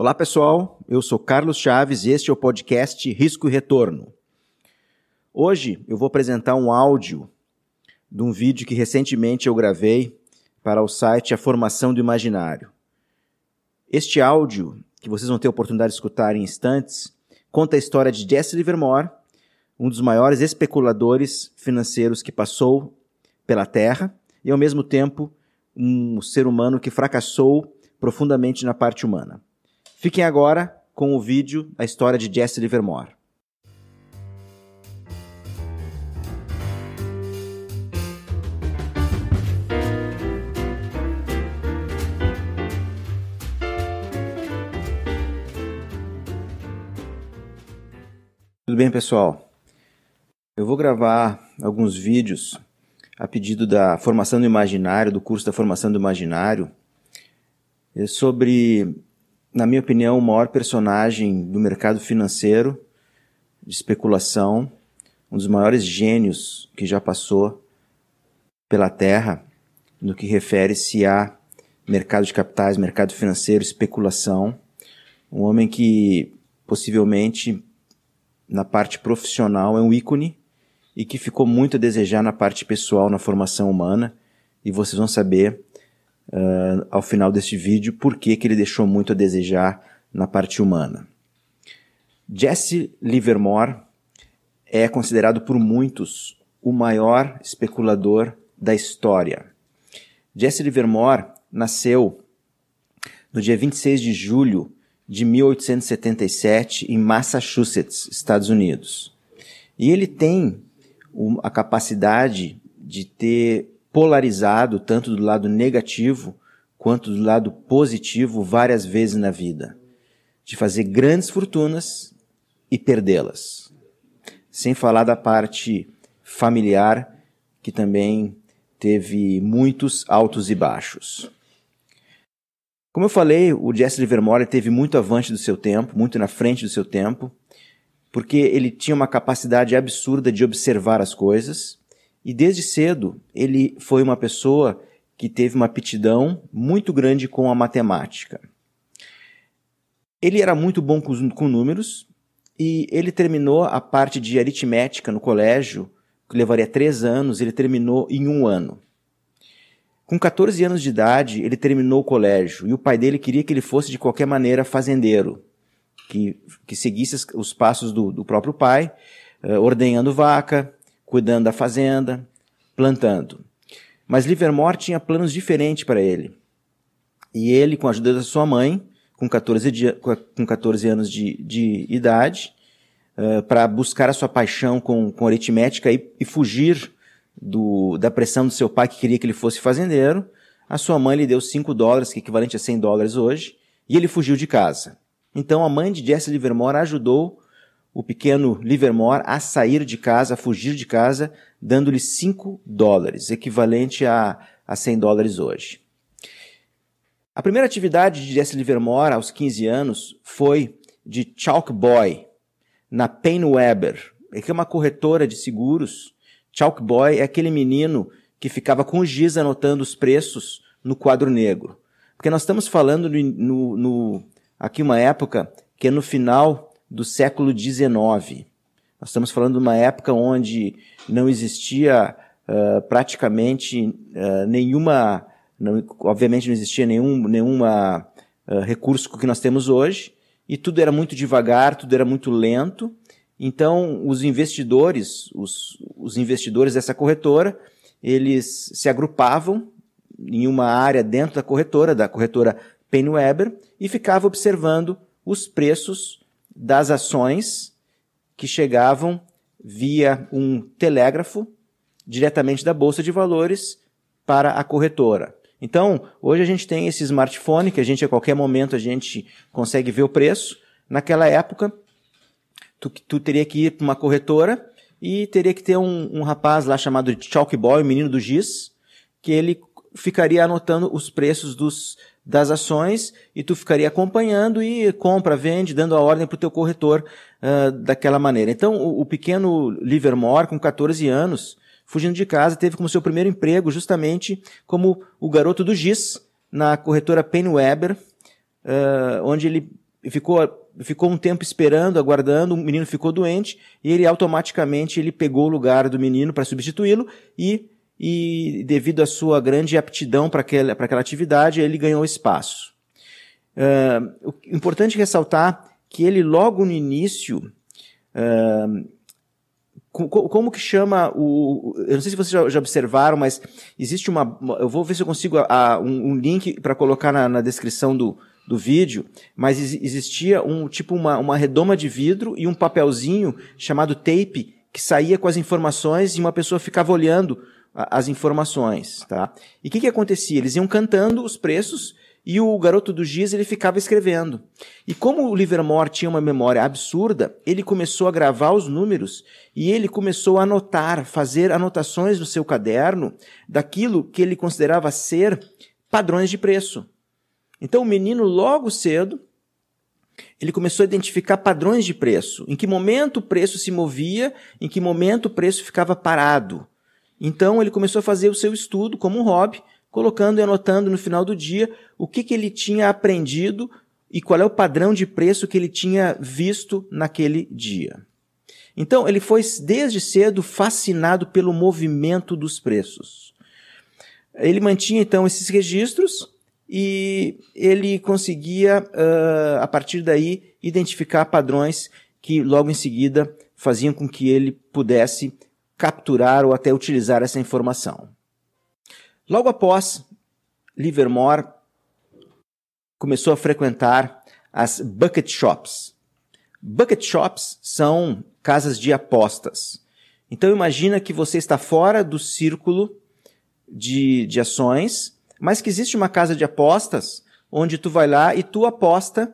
Olá pessoal, eu sou Carlos Chaves e este é o podcast Risco e Retorno. Hoje eu vou apresentar um áudio de um vídeo que recentemente eu gravei para o site A Formação do Imaginário. Este áudio, que vocês vão ter a oportunidade de escutar em instantes, conta a história de Jesse Livermore, um dos maiores especuladores financeiros que passou pela Terra e, ao mesmo tempo, um ser humano que fracassou profundamente na parte humana. Fiquem agora com o vídeo A História de Jesse Livermore. Tudo bem, pessoal? Eu vou gravar alguns vídeos a pedido da formação do imaginário, do curso da formação do imaginário, sobre na minha opinião, o maior personagem do mercado financeiro, de especulação, um dos maiores gênios que já passou pela Terra no que refere-se a mercado de capitais, mercado financeiro, especulação. Um homem que possivelmente na parte profissional é um ícone e que ficou muito a desejar na parte pessoal, na formação humana, e vocês vão saber uh, ao final deste vídeo por que, que ele deixou muito a desejar na parte humana. Jesse Livermore é considerado por muitos o maior especulador da história. Jesse Livermore nasceu no dia 26 de julho de 1877 em Massachusetts, Estados Unidos. E ele tem a capacidade de ter polarizado tanto do lado negativo quanto do lado positivo várias vezes na vida, de fazer grandes fortunas e perdê-las. Sem falar da parte familiar, que também teve muitos altos e baixos. Como eu falei, o Jesse Livermore teve muito avante do seu tempo, muito na frente do seu tempo, porque ele tinha uma capacidade absurda de observar as coisas e desde cedo ele foi uma pessoa que teve uma aptidão muito grande com a matemática. Ele era muito bom com, com números e ele terminou a parte de aritmética no colégio, que levaria três anos, ele terminou em um ano. Com 14 anos de idade, ele terminou o colégio e o pai dele queria que ele fosse de qualquer maneira fazendeiro, que, que seguisse os passos do, do próprio pai, uh, ordenhando vaca, cuidando da fazenda, plantando. Mas Livermore tinha planos diferentes para ele. E ele, com a ajuda da sua mãe, com 14, de, com 14 anos de, de idade, uh, para buscar a sua paixão com, com aritmética e, e fugir do, da pressão do seu pai que queria que ele fosse fazendeiro, a sua mãe lhe deu 5 dólares, que é equivalente a 100 dólares hoje, e ele fugiu de casa. Então a mãe de Jesse Livermore ajudou o pequeno Livermore a sair de casa, a fugir de casa, dando-lhe 5 dólares, equivalente a, a 100 dólares hoje. A primeira atividade de Jesse Livermore, aos 15 anos, foi de chalk boy, na Paine-Webber, que é uma corretora de seguros. Chalk boy é aquele menino que ficava com giz anotando os preços no quadro negro. Porque nós estamos falando no, no, no, aqui uma época que é no final do século XIX. Nós estamos falando de uma época onde não existia uh, praticamente uh, nenhuma, não, obviamente não existia nenhum nenhuma, uh, recurso que nós temos hoje, e tudo era muito devagar, tudo era muito lento. Então, os investidores, os, os investidores dessa corretora, eles se agrupavam em uma área dentro da corretora, da corretora Paine e ficavam observando os preços das ações que chegavam via um telégrafo diretamente da bolsa de valores para a corretora. Então, hoje a gente tem esse smartphone que a gente a qualquer momento a gente consegue ver o preço. Naquela época, tu, tu teria que ir para uma corretora e teria que ter um, um rapaz lá chamado Chalk Boy, o menino do giz, que ele ficaria anotando os preços dos, das ações e tu ficaria acompanhando e compra, vende, dando a ordem para o teu corretor uh, daquela maneira. Então, o, o, pequeno Livermore, com 14 anos, fugindo de casa, teve como seu primeiro emprego justamente como o garoto do GIS, na corretora Paine Webber, uh, onde ele ficou ficou um tempo esperando, aguardando, o menino ficou doente e ele automaticamente ele pegou o lugar do menino para substituí-lo e, e devido à sua grande aptidão para aquela, aquela atividade, ele ganhou espaço. Uh, importante ressaltar que ele logo no início uh, como que chama o. Eu não sei se vocês já, já observaram, mas existe uma. Eu vou ver se eu consigo a, um, um, link para colocar na, na, descrição do, do vídeo, mas existia um tipo uma, uma redoma de vidro e um papelzinho chamado tape que saía com as informações e uma pessoa ficava olhando as informações, tá? E o que, que acontecia? Eles iam cantando os preços e o garoto do giz ele ficava escrevendo. E como o Livermore tinha uma memória absurda, ele começou a gravar os números e ele começou a anotar, fazer anotações no seu caderno daquilo que ele considerava ser padrões de preço. Então o menino logo cedo ele começou a identificar padrões de preço, em que momento o preço se movia, em que momento o preço ficava parado. Então ele começou a fazer o seu estudo como um hobby, colocando e anotando no final do dia o que, que ele tinha aprendido e qual é o padrão de preço que ele tinha visto naquele dia. Então, ele foi desde cedo fascinado pelo movimento dos preços. Ele mantinha então esses registros e ele conseguia, uh, a partir daí, identificar padrões que logo em seguida faziam com que ele pudesse capturar ou até utilizar essa informação. Logo após, Livermore começou a frequentar as bucket shops. Bucket shops são casas de apostas. Então imagina que você está fora do círculo de, de ações, mas que existe uma casa de apostas onde tu vai lá e tu aposta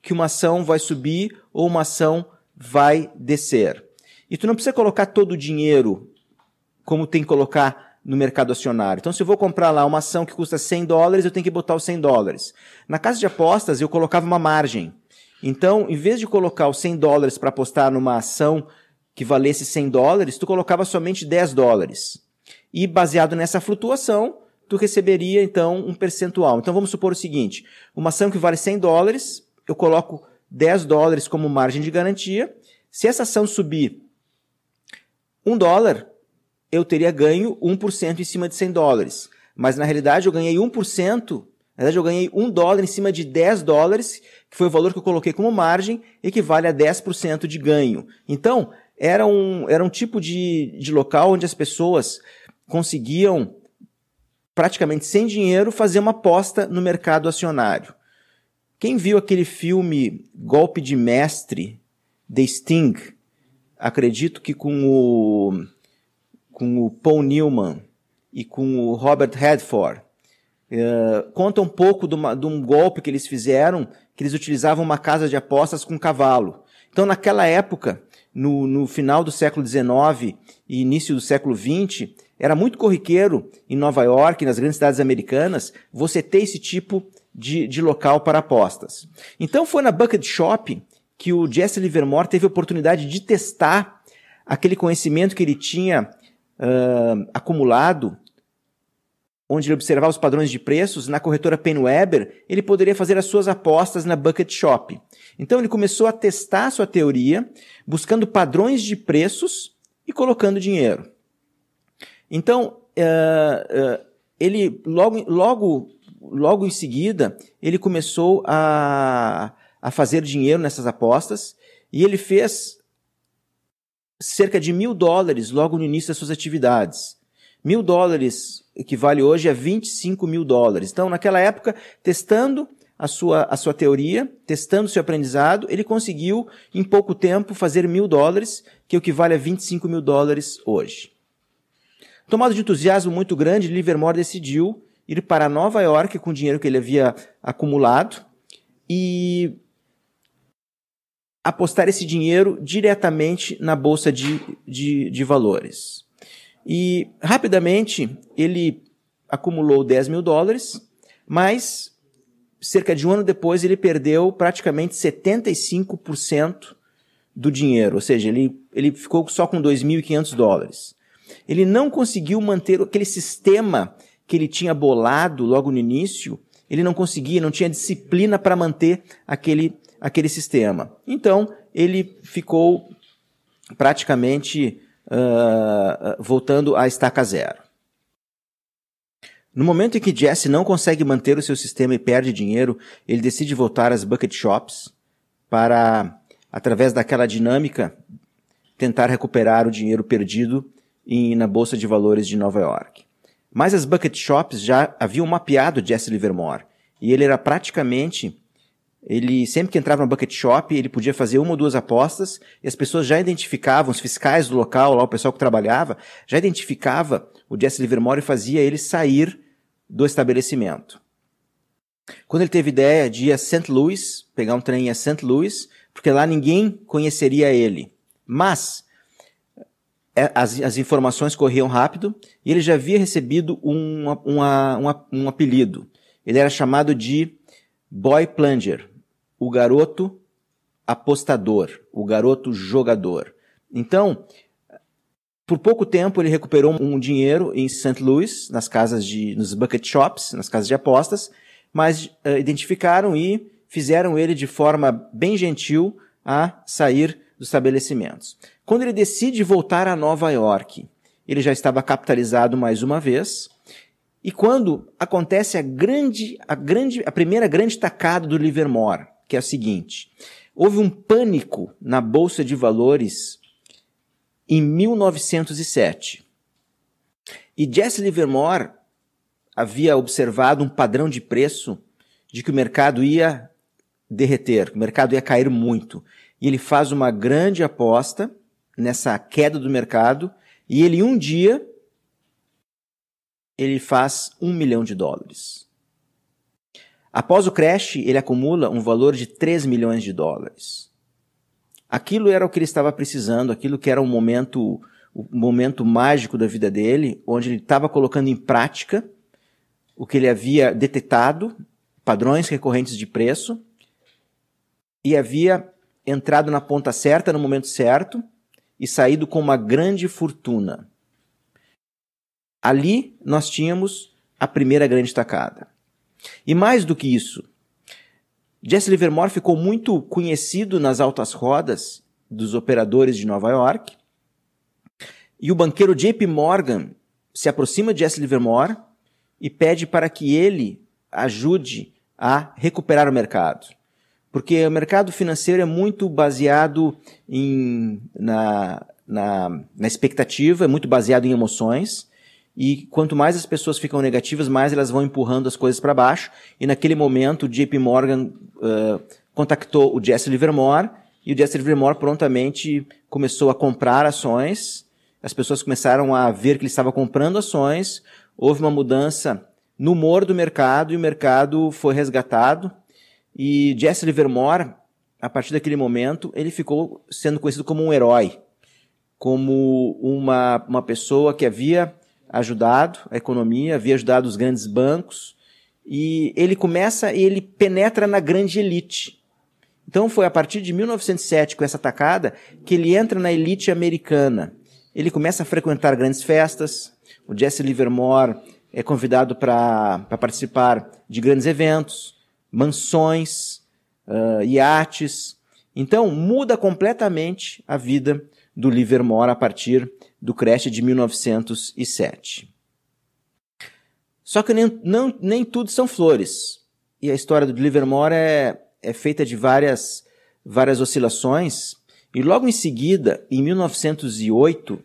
que uma ação vai subir ou uma ação vai descer. E tu não precisa colocar todo o dinheiro como tem que colocar no mercado acionário. Então, se eu vou comprar lá uma ação que custa 100 dólares, eu tenho que botar os 100 dólares. Na casa de apostas, eu colocava uma margem. Então, em vez de colocar os 100 dólares para apostar numa ação que valesse 100 dólares, tu colocava somente 10 dólares. E baseado nessa flutuação, tu receberia então um percentual. Então vamos supor o seguinte: uma ação que vale 100 dólares, eu coloco 10 dólares como margem de garantia. Se essa ação subir 1 dólar, eu teria ganho 1% em cima de 100 dólares. Mas na realidade eu ganhei 1%, na verdade eu ganhei 1 dólar em cima de 10 dólares, que foi o valor que eu coloquei como margem, equivale a 10% de ganho. Então, era um, era um tipo de, de local onde as pessoas conseguiam, praticamente sem dinheiro, fazer uma aposta no mercado acionário. Quem viu aquele filme Golpe de Mestre, The Sting, acredito que com o com o Paul Newman e com o Robert Redford. Uh, conta um pouco de, uma, de, um golpe que eles fizeram, que eles utilizavam uma casa de apostas com cavalo. Então, naquela época, no, no final do século XIX e início do século XX, era muito corriqueiro em Nova York, nas grandes cidades americanas, você ter esse tipo de, de local para apostas. Então, foi na Bucket Shop que o Jesse Livermore teve a oportunidade de testar aquele conhecimento que ele tinha uh, acumulado, onde ele observava os padrões de preços, na corretora PenWeber, ele poderia fazer as suas apostas na Bucket Shop. Então ele começou a testar a sua teoria, buscando padrões de preços e colocando dinheiro. Então, uh, uh, ele logo, logo, logo em seguida, ele começou a, a fazer dinheiro nessas apostas e ele fez cerca de mil dólares logo no início das suas atividades. Mil dólares equivale hoje a 25 mil dólares. Então, naquela época, testando a sua, a sua teoria, testando seu aprendizado, ele conseguiu, em pouco tempo, fazer mil dólares, que equivale a 25 mil dólares hoje. Tomado de entusiasmo muito grande, Livermore decidiu ir para Nova York com o dinheiro que ele havia acumulado e apostar esse dinheiro diretamente na bolsa de, de, de valores. E rapidamente ele acumulou 10 mil dólares, mas cerca de um ano depois ele perdeu praticamente 75% do dinheiro, ou seja, ele, ele ficou só com 2.500 dólares. Ele não conseguiu manter aquele sistema que ele tinha bolado logo no início, ele não conseguia, não tinha disciplina para manter aquele, aquele sistema. Então, ele ficou praticamente uh, voltando à estaca zero. No momento em que Jesse não consegue manter o seu sistema e perde dinheiro, ele decide voltar às bucket shops para, através daquela dinâmica, tentar recuperar o dinheiro perdido em, na Bolsa de Valores de Nova York. Mas as bucket shops já haviam mapeado Jesse Livermore e ele era praticamente ele sempre que entrava no bucket shop, ele podia fazer uma ou duas apostas e as pessoas já identificavam, os fiscais do local, lá o pessoal que trabalhava, já identificava o Jesse Livermore e fazia ele sair do estabelecimento. Quando ele teve ideia de ir a St. Louis, pegar um trem a St. Louis, porque lá ninguém conheceria ele. Mas é, as, as informações corriam rápido e ele já havia recebido um, uma, uma, um apelido. Ele era chamado de Boy Plunger, o garoto apostador, o garoto jogador. Então, por pouco tempo ele recuperou um dinheiro em St. Louis, nas casas de, nos bucket shops, nas casas de apostas, mas uh, identificaram e fizeram ele de forma bem gentil a sair dos estabelecimentos. Quando ele decide voltar a Nova York, ele já estava capitalizado mais uma vez. E quando acontece a grande, a grande, a primeira grande tacada do Livermore, que é o seguinte: houve um pânico na bolsa de valores em 1907. E Jesse Livermore havia observado um padrão de preço de que o mercado ia derreter, que o mercado ia cair muito. E ele faz uma grande aposta nessa queda do mercado e ele um dia ele faz um milhão de dólares. Após o crash, ele acumula um valor de 3 milhões de dólares. Aquilo era o que ele estava precisando, aquilo que era momento, o momento mágico da vida dele, onde ele estava colocando em prática o que ele havia detectado, padrões recorrentes de preço, e havia entrado na ponta certa no momento certo e saído com uma grande fortuna. Ali nós tínhamos a primeira grande tacada. E mais do que isso, Jesse Livermore ficou muito conhecido nas altas rodas dos operadores de Nova York. E o banqueiro JP Morgan se aproxima de Jesse Livermore e pede para que ele ajude a recuperar o mercado. Porque o mercado financeiro é muito baseado em, na, na, na expectativa, é muito baseado em emoções. E quanto mais as pessoas ficam negativas, mais elas vão empurrando as coisas para baixo. E naquele momento, o JP Morgan uh, contactou o Jesse Livermore e o Jesse Livermore prontamente começou a comprar ações. As pessoas começaram a ver que ele estava comprando ações houve uma mudança no humor do mercado e o mercado foi resgatado. E Jesse Livermore, a partir daquele momento, ele ficou sendo conhecido como um herói, como uma, uma pessoa que havia ajudado a economia, havia ajudado os grandes bancos, e ele começa, ele penetra na grande elite. Então foi a partir de 1907, com essa tacada, que ele entra na elite americana. Ele começa a frequentar grandes festas, o Jesse Livermore é convidado para participar de grandes eventos, mansões, uh, iates. Então, muda completamente a vida do Livermore a partir do crash de 1907. Só que nem, não, nem tudo são flores. E a história do Livermore é, é feita de várias, várias oscilações. E logo em seguida, em 1908,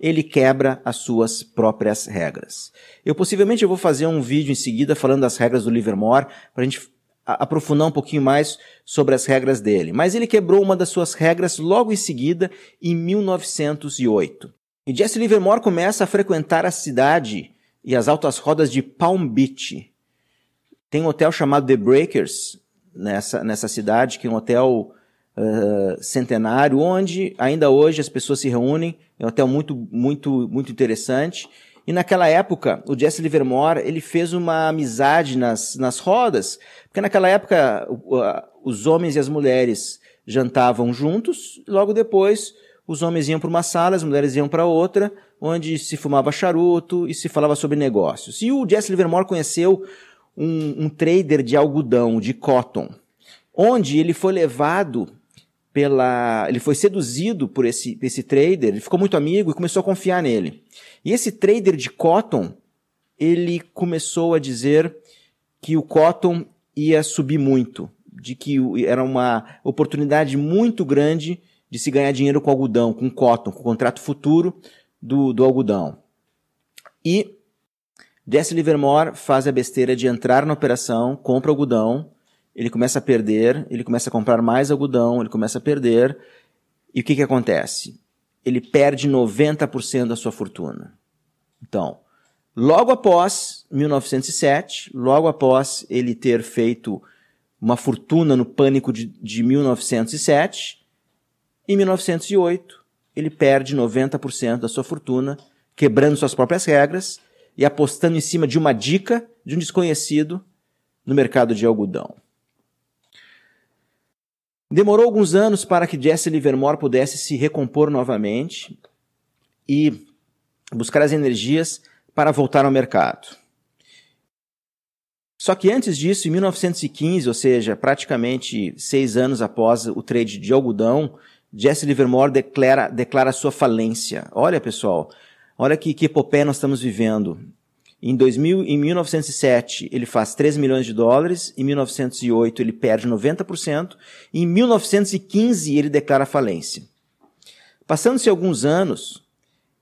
ele quebra as suas próprias regras. Eu possivelmente eu vou fazer um vídeo em seguida falando das regras do Livermore, para a gente aprofundar um pouquinho mais sobre as regras dele. Mas ele quebrou uma das suas regras logo em seguida, em 1908. E Jesse Livermore começa a frequentar a cidade e as altas rodas de Palm Beach. Tem um hotel chamado The Breakers nessa, nessa cidade, que é um hotel uh, centenário, onde ainda hoje as pessoas se reúnem. É um hotel muito, muito, muito interessante. E naquela época, o Jesse Livermore, ele fez uma amizade nas, nas rodas, porque naquela época os homens e as mulheres jantavam juntos, logo depois os homens iam para uma sala, as mulheres iam para outra, onde se fumava charuto e se falava sobre negócios. E o Jesse Livermore conheceu um, um trader de algodão, de cotton, onde ele foi levado pela. Ele foi seduzido por esse, esse trader, ele ficou muito amigo e começou a confiar nele. E esse trader de cotton, ele começou a dizer que o cotton ia subir muito, de que era uma oportunidade muito grande de se ganhar dinheiro com algodão, com cotton, com o contrato futuro do, do algodão. E Jesse Livermore faz a besteira de entrar na operação, compra algodão, ele começa a perder, ele começa a comprar mais algodão, ele começa a perder. E o que, que acontece? Ele perde 90% da sua fortuna. Então, logo após 1907, logo após ele ter feito uma fortuna no pânico de, de 1907, em 1908 ele perde 90% da sua fortuna, quebrando suas próprias regras e apostando em cima de uma dica de um desconhecido no mercado de algodão. Demorou alguns anos para que Jesse Livermore pudesse se recompor novamente e buscar as energias para voltar ao mercado. Só que antes disso, em 1915, ou seja, praticamente seis anos após o trade de algodão, Jesse Livermore declara, declara sua falência. Olha, pessoal, olha que, que nós estamos vivendo. Em, 2000, em 1907, ele faz 3 milhões de dólares, em 1908 ele perde 90%, e em 1915 ele declara falência. Passando-se alguns anos,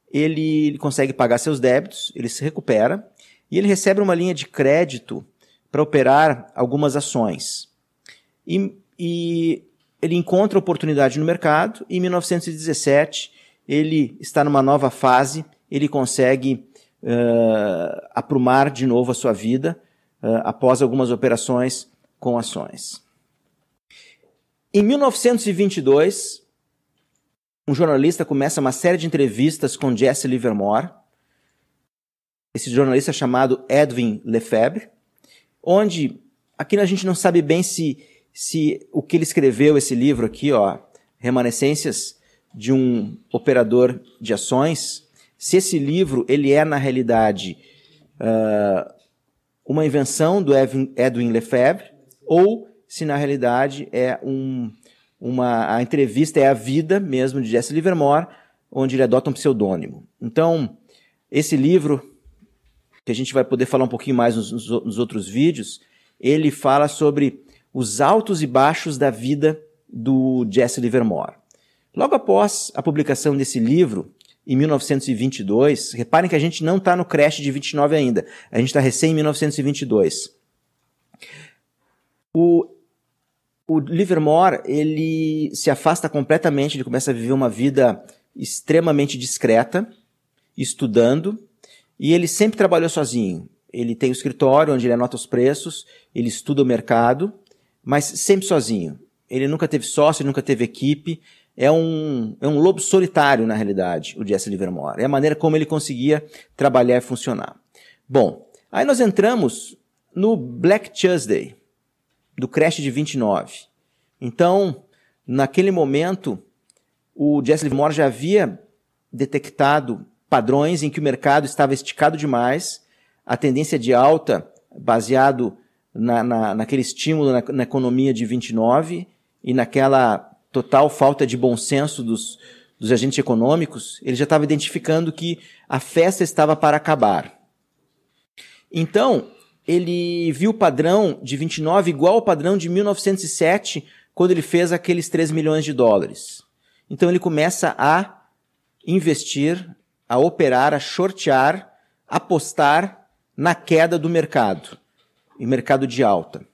ele, consegue pagar seus débitos, ele se recupera, e ele recebe uma linha de crédito para operar algumas ações. E, e ele encontra oportunidade no mercado, e em 1917 ele está numa nova fase, ele consegue uh, aprumar de novo a sua vida uh, após algumas operações com ações. Em 1922, um jornalista começa uma série de entrevistas com Jesse Livermore. Esse jornalista é chamado Edwin Lefebvre, onde aqui a gente não sabe bem se, se o que ele escreveu, esse livro aqui, ó, Remanescências de um operador de ações, se esse livro ele é na realidade uh, uma invenção do Edwin Lefebvre ou se na realidade é um, uma a entrevista é a vida mesmo de Jesse Livermore, onde ele adota um pseudônimo. Então esse livro que a gente vai poder falar um pouquinho mais nos, nos outros vídeos, ele fala sobre os altos e baixos da vida do Jesse Livermore. Logo após a publicação desse livro, em 1922. Reparem que a gente não está no crash de 29 ainda. A gente está recém em 1922. O, o Livermore, ele se afasta completamente, ele começa a viver uma vida extremamente discreta, estudando, e ele sempre trabalhou sozinho. Ele tem o um escritório onde ele anota os preços, ele estuda o mercado, mas sempre sozinho. Ele nunca teve sócio, nunca teve equipe, é um, é um lobo solitário, na realidade, o Jesse Livermore. É a maneira como ele conseguia trabalhar e funcionar. Bom, aí nós entramos no Black Tuesday, do crash de 29. Então, naquele momento, o Jesse Livermore já havia detectado padrões em que o mercado estava esticado demais, a tendência de alta, baseado na, na, naquele estímulo na, na economia de 29 e naquela total falta de bom senso dos, dos agentes econômicos, ele já estava identificando que a festa estava para acabar. Então, ele viu o padrão de 29 igual ao padrão de 1907, quando ele fez aqueles 3 milhões de dólares. Então ele começa a investir, a operar, a shortear, apostar na queda do mercado, em mercado de alta.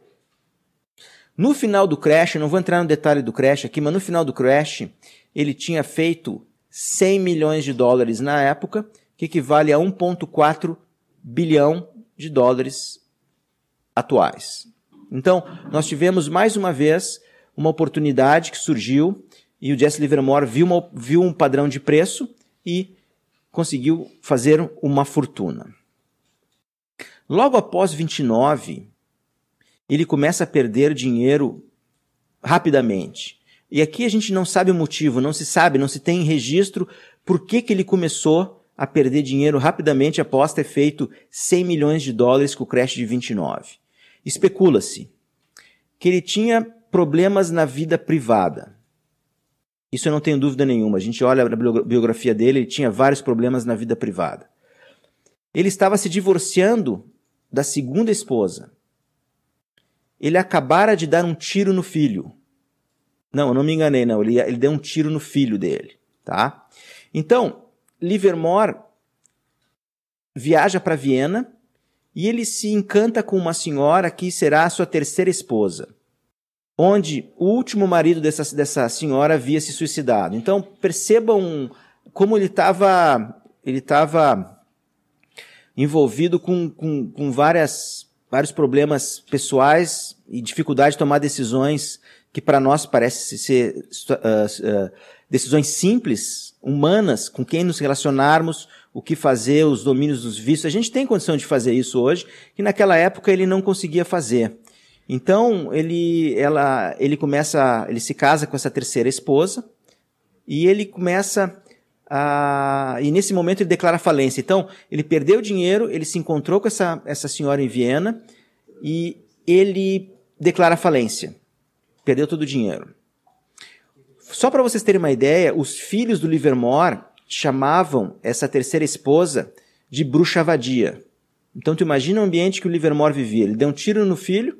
No final do crash, não vou entrar no detalhe do crash aqui, mas no final do crash, ele tinha feito 100 milhões de dólares na época, que equivale a 1,4 bilhão de dólares atuais. Então, nós tivemos mais uma vez uma oportunidade que surgiu e o Jesse Livermore viu, uma, viu um padrão de preço e conseguiu fazer uma fortuna. Logo após 29, ele começa a perder dinheiro rapidamente. E aqui a gente não sabe o motivo, não se sabe, não se tem registro por que, que ele começou a perder dinheiro rapidamente após ter feito 100 milhões de dólares com o crash de 29. Especula-se que ele tinha problemas na vida privada. Isso eu não tenho dúvida nenhuma. A gente olha a biografia dele, ele tinha vários problemas na vida privada. Ele estava se divorciando da segunda esposa. Ele acabara de dar um tiro no filho. Não, eu não me enganei, não. Ele, ele deu um tiro no filho dele, tá? Então, Livermore viaja para Viena e ele se encanta com uma senhora que será a sua terceira esposa, onde o último marido dessa, dessa senhora havia se suicidado. Então, percebam como ele estava ele estava envolvido com, com, com várias, vários problemas pessoais e dificuldade de tomar decisões que para nós parece ser uh, uh, decisões simples, humanas, com quem nos relacionarmos, o que fazer, os domínios dos vícios. A gente tem condição de fazer isso hoje, que naquela época ele não conseguia fazer. Então ele, ela, ele começa, ele se casa com essa terceira esposa e ele começa ah, e nesse momento ele declara falência. Então, ele perdeu o dinheiro, ele se encontrou com essa, essa senhora em Viena e ele declara falência. Perdeu todo o dinheiro. Só para vocês terem uma ideia, os filhos do Livermore chamavam essa terceira esposa de bruxa vadia. Então, tu imagina o ambiente que o Livermore vivia. Ele deu um tiro no filho,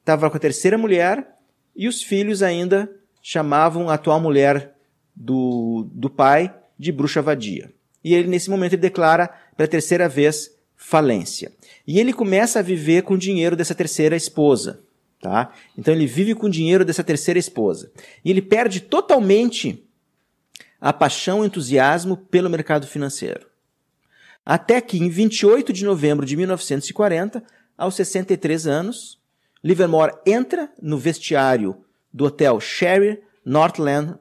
estava com a terceira mulher e os filhos ainda chamavam a atual mulher do, do pai de bruxa vadia. E ele, nesse momento, ele declara pela terceira vez falência. E ele começa a viver com o dinheiro dessa terceira esposa. Tá? Então ele vive com o dinheiro dessa terceira esposa. E ele perde totalmente a paixão e entusiasmo pelo mercado financeiro. Até que, em 28 de novembro de 1940, aos 63 anos, Livermore entra no vestiário do hotel Sherry Northland,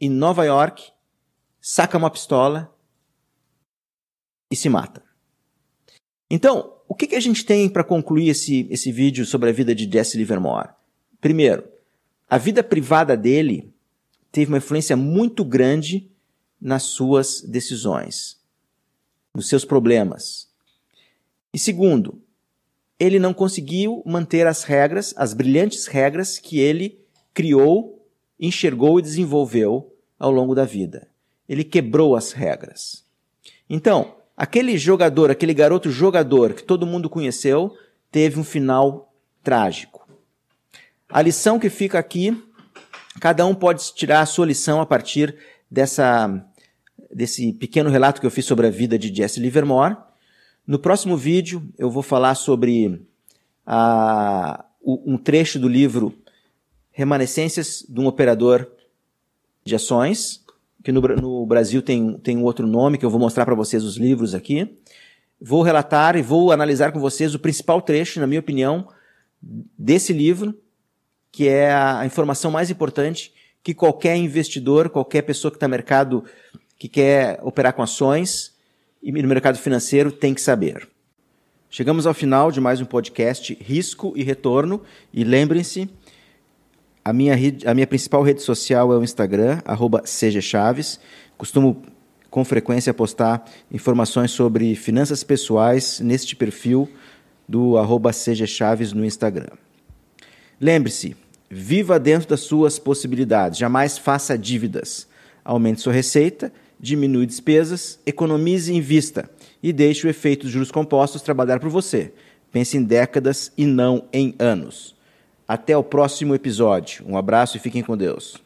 em Nova York, saca uma pistola e se mata. Então, o que, que a gente tem para concluir esse, esse vídeo sobre a vida de Jesse Livermore? Primeiro, a vida privada dele teve uma influência muito grande nas suas decisões, nos seus problemas. E segundo, ele não conseguiu manter as regras, as brilhantes regras que ele criou, enxergou e desenvolveu ao longo da vida ele quebrou as regras. Então, aquele jogador, aquele garoto jogador que todo mundo conheceu, teve um final trágico. A lição que fica aqui, cada um pode tirar a sua lição a partir dessa, desse pequeno relato que eu fiz sobre a vida de Jesse Livermore. No próximo vídeo, eu vou falar sobre a, um trecho do livro Remanescências de um Operador de Ações, que no, no Brasil tem, tem um outro nome, que eu vou mostrar para vocês os livros aqui. Vou relatar e vou analisar com vocês o principal trecho, na minha opinião, desse livro, que é a informação mais importante que qualquer investidor, qualquer pessoa que está no mercado, que quer operar com ações e no mercado financeiro tem que saber. Chegamos ao final de mais um podcast Risco e Retorno e lembrem-se a minha, a minha principal rede social é o Instagram, arroba Chaves. Costumo com frequência postar informações sobre finanças pessoais neste perfil do arroba Chaves no Instagram. Lembre-se, viva dentro das suas possibilidades, jamais faça dívidas. Aumente sua receita, diminui despesas, economize e invista e deixe o efeito dos juros compostos trabalhar por você. Pense em décadas e não em anos. Até o próximo episódio. Um abraço e fiquem com Deus.